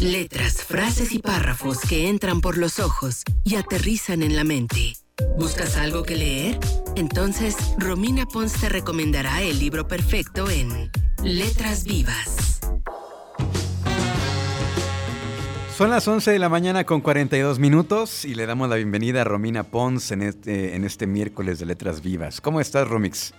Letras, frases y párrafos que entran por los ojos y aterrizan en la mente. ¿Buscas algo que leer? Entonces, Romina Pons te recomendará el libro perfecto en Letras Vivas. Son las 11 de la mañana con 42 minutos y le damos la bienvenida a Romina Pons en este, en este miércoles de Letras Vivas. ¿Cómo estás, Romix?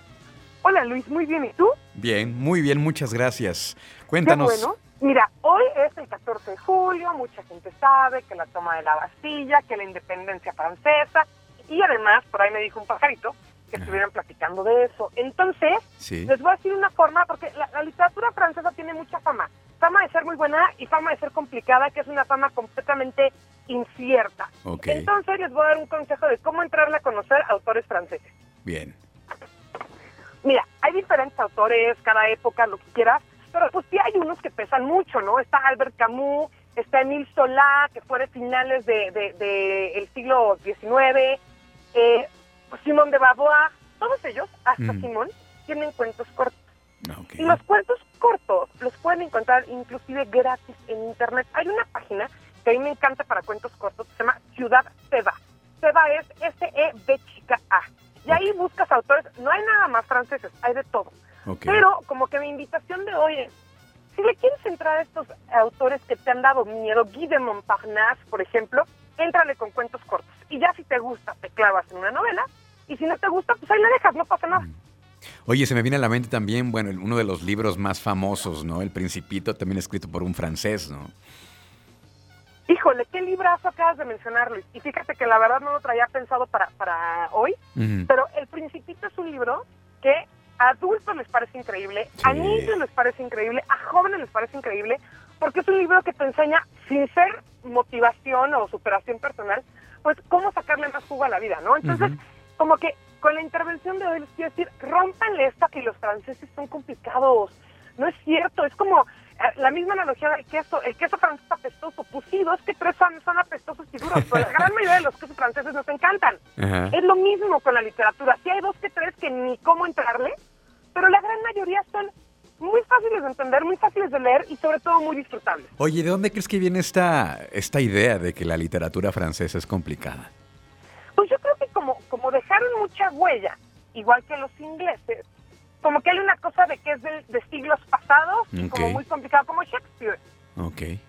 Hola Luis, muy bien. ¿Y tú? Bien, muy bien, muchas gracias. Cuéntanos. Qué bueno. Mira, hoy es el 14 de julio, mucha gente sabe que la toma de la Bastilla, que la independencia francesa, y además, por ahí me dijo un pajarito, que estuvieran platicando de eso. Entonces, les voy a decir una forma, porque la, literatura francesa tiene mucha fama. Fama de ser muy buena y fama de ser complicada, que es una fama completamente incierta. Entonces, les voy a dar un consejo de cómo entrarle a conocer autores franceses. Bien. Mira, hay diferentes autores, cada época, lo que quieras, pero pues sí hay unos que pesan mucho, ¿no? Está Albert Camus, está Emile Solá, que fue de finales del de, el siglo XIX, eh, pues Simón de Beauvoir, todos ellos, hasta mm. Simón, tienen cuentos cortos. Y los cuentos cortos los pueden encontrar inclusive gratis en internet. Hay una página que a mí me encanta para cuentos cortos, se llama Ciudad Seba. Seba es S-E-B chica A. Y ahí buscas autores, no hay nada más franceses, hay de todo. Pero como que mi invitación de hoy es, si le quieres entrar a estos autores que te han dado miedo, Guy de Montparnasse, por ejemplo, éntrale con cuentos cortos. Y ya si te gusta, te clavas en una novela. Y si no te gusta, pues ahí la dejas, no pasa nada. Mm. Oye, se me viene a la mente también, bueno, uno de los libros más famosos, ¿no? El Principito, también escrito por un francés, ¿no? Híjole, qué librazo acabas de mencionar, Luis. Y fíjate que la verdad no lo traía pensado para, para hoy, pero El Principito es un libro que a adultos les parece increíble, a niños les parece increíble, a jóvenes les parece increíble, porque es un libro que te enseña, sin ser motivación o superación personal, pues cómo sacarle más jugo a la vida, ¿no? Entonces, como que con la intervención de hoy les quiero decir, rompanle esta que los franceses son complicados. No es cierto, es como eh, la misma analogía del queso, el queso francés apestoso, pues sí, dos que tres son, son apestosos y duros, pero la gran mayoría de los quesos franceses nos encantan. Es lo mismo con la literatura, si hay dos que tres que ni cómo entrarle, pero la gran mayoría son muy fáciles de entender, muy fáciles de leer y sobre todo muy disfrutables. Oye, ¿de dónde crees que viene esta, esta idea de que la literatura francesa es complicada? Pues yo creo que como, como dejaron mucha huella, igual que los ingleses, como que hay una cosa de que es de, siglos pasados, como muy complicado, como Shakespeare. Ok.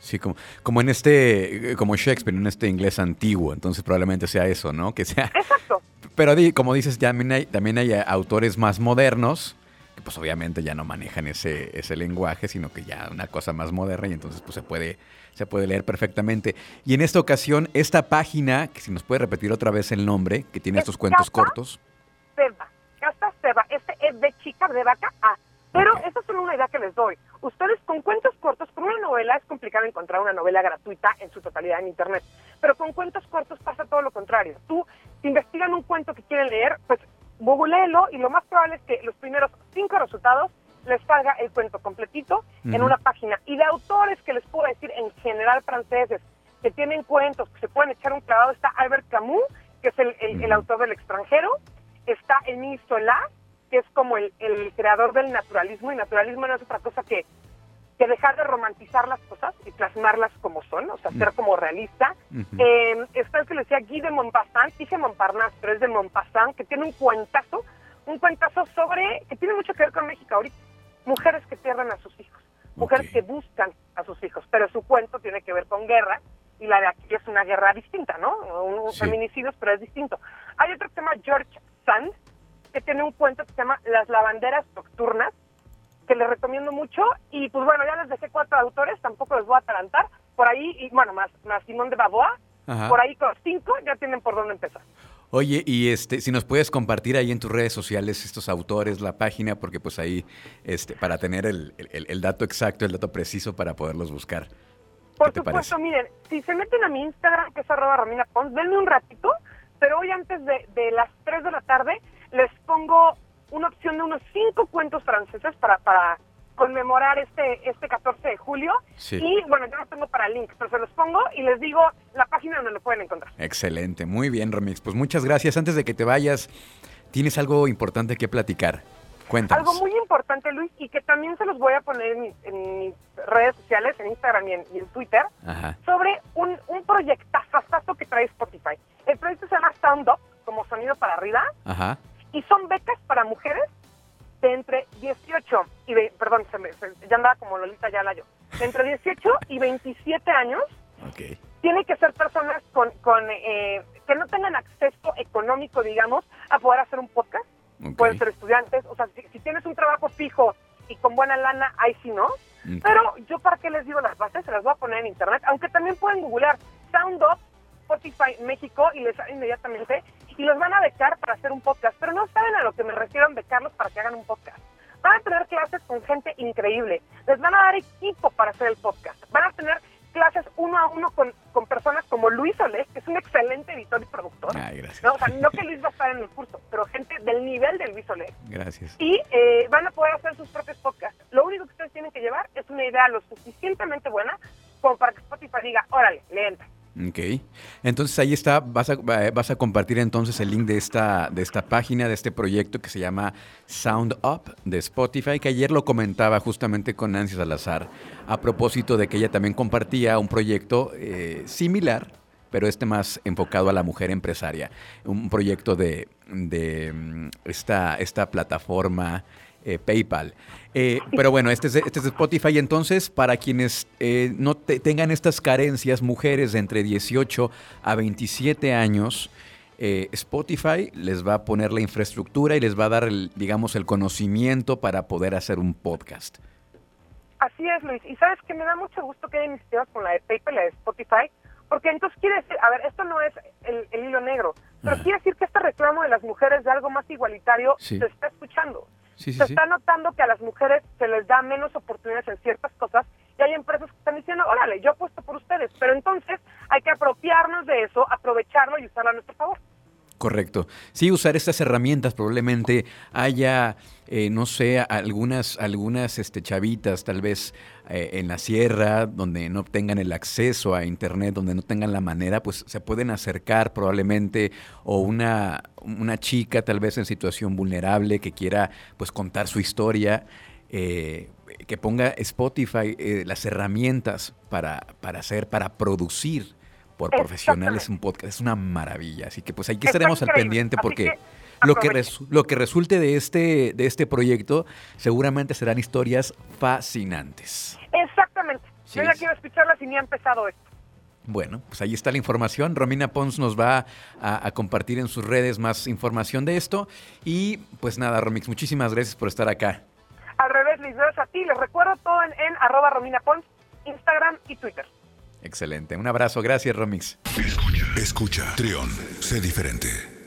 Sí, como, como en este, como Shakespeare, en este inglés antiguo, entonces probablemente sea eso, ¿no? Que sea. Exacto. Pero como dices, también hay, también hay autores más modernos que pues obviamente ya no manejan ese, ese lenguaje, sino que ya una cosa más moderna y entonces pues se puede, se puede leer perfectamente. Y en esta ocasión, esta página, que si nos puede repetir otra vez el nombre, que tiene estos cuentos cortos. Seba, Casa Seba, este es de chica de vaca A. Pero esa es solo una idea que les doy. Ustedes con cuentos cortos, con una novela es complicado encontrar una novela gratuita en su totalidad en Internet. Pero con cuentos cortos pasa todo lo contrario. Tú, si investigan un cuento que quieren leer, pues googleelo y lo más probable es que los primeros cinco resultados les salga el cuento completito en una página. Y de autores que les puedo decir en general franceses que tienen cuentos, que se pueden echar un clavado, está Albert Camus, que es el, autor del extranjero, está Emile Solá, que es como el, el creador del naturalismo, y naturalismo no es otra cosa que que dejar de romantizar las cosas y plasmarlas como son, o sea, ser como realista. eh, está el que le decía Guy de Montpassant, dije Montparnasse, pero es de Montpassant, que tiene un cuentazo, un cuentazo sobre, que tiene mucho que ver con México ahorita, mujeres que pierden a sus hijos, mujeres que buscan a sus hijos, pero su cuento tiene que ver con guerra, y la de aquí es una guerra distinta, ¿no? Un, feminicidios, pero es distinto. Hay otro que se llama George Sand, que tiene un cuento que se llama Las lavanderas nocturnas, que les recomiendo mucho. Y pues bueno, ya les dejé cuatro autores, tampoco les voy a atalantar. Por ahí, y bueno, más, más Simón de Baboa, por ahí con cinco ya tienen por dónde empezar. Oye, y este, si nos puedes compartir ahí en tus redes sociales estos autores, la página, porque pues ahí, este, para tener el, el, dato exacto, el dato preciso para poderlos buscar. Por supuesto, miren, si se meten a mi Instagram, que es arroba Romina Pons, denme un ratito, pero hoy antes de, de las 3 de la tarde les pongo una opción de unos cinco cuentos franceses para, para conmemorar este, este 14 de julio. Y bueno, yo no tengo para link, pero se los pongo y les digo la página donde lo pueden encontrar. Excelente, muy bien, Romix. Pues muchas gracias. Antes de que te vayas, tienes algo importante que platicar. Cuéntanos. Algo muy importante Luis, y que también se los voy a poner en mis, en mis redes sociales, en Instagram y en, y en Twitter, Ajá. sobre un, un proyectazo que trae Spotify. El proyecto se llama Sound Up, como sonido para arriba, Ajá. Y son becas para mujeres de entre 18 y, ve- perdón, se me, se- ya andaba como Lolita ya la yo, de entre 18 y 27 años, Ok. tienen que ser personas con, con eh, que no tengan acceso económico, digamos, a poder hacer un podcast. Ok. Pueden ser estudiantes, o sea, si, si tienes un trabajo fijo y con buena lana, ahí sí no. Ok. Pero yo para qué les digo las bases, se las voy a poner en internet, aunque también pueden googlear Sound Up, Spotify México y les sale inmediatamente y los van a becar para hacer un podcast. Pero no saben a lo que me refiero en becarlos para que hagan un podcast. Van a tener clases con gente increíble. Les van a dar equipo para hacer el podcast. Van a tener clases uno a uno con, con personas como Luis Olés, que es un excelente editor y productor. Ay, gracias. No, o sea, no que Luis va a estar en el curso, pero gente del nivel del Luis Olés Gracias. y eh, van a poder hacer sus propios podcasts. Lo único que ustedes tienen que llevar es una idea lo suficientemente buena como para que Spotify diga, órale, le entra. Ok. Entonces ahí está, vas a, va- vas a compartir entonces el link de esta, de esta página, de este proyecto que se llama Sound Up de Spotify, que ayer lo comentaba justamente con Nancy Salazar, a propósito de que ella también compartía un proyecto eh, similar, pero este más enfocado a la mujer empresaria. Un proyecto de, de mm, esta, esta plataforma eh, PayPal. Eh, pero bueno, este es, este es Spotify. Entonces, para quienes eh, no te- tengan estas carencias, mujeres de entre 18 a 27 años, eh, Spotify les va a poner la infraestructura y les va a dar, el, digamos, el conocimiento para poder hacer un podcast. Así es, Luis. Y sabes que me da mucho gusto que hayan iniciado con la de PayPal y la de Spotify, porque entonces quiere decir, a ver, esto no es el, el hilo negro, pero quiere decir que este reclamo de las mujeres de algo más igualitario Sí. se está escuchando. Sí, sí, se está notando que a las mujeres se les da menos oportunidades en ciertas cosas y hay empresas que están diciendo, órale, yo apuesto por ustedes, pero entonces hay que apropiarnos de eso, aprovecharlo y usarlo a nuestro favor. Correcto. Sí, usar estas herramientas probablemente haya, eh, no sé, algunas, algunas este, chavitas tal vez eh, en la sierra donde no tengan el acceso a internet, donde no tengan la manera, pues se pueden acercar probablemente o una, una chica tal vez en situación vulnerable que quiera pues contar su historia. eh, que ponga Spotify eh, las herramientas para, para hacer, para producir por profesionales un podcast. Es una maravilla. Así que pues aquí estaremos al pendiente porque que lo que, resu- lo que resulte de este, de este proyecto seguramente serán historias fascinantes. Exactamente. Sí, Yo ya quiero escucharlas y ni ha empezado esto. Bueno, pues ahí está la información. Romina Pons nos va a, a compartir en sus redes más información de esto. Y pues nada, Romix, muchísimas gracias por estar acá. Al revés, Luis, gracias a ti. Les recuerdo todo en, en arroba Romina Pons, Instagram y Twitter. Excelente. Un abrazo. Gracias, Romix. Escucha. Escucha. Trión. Sé diferente.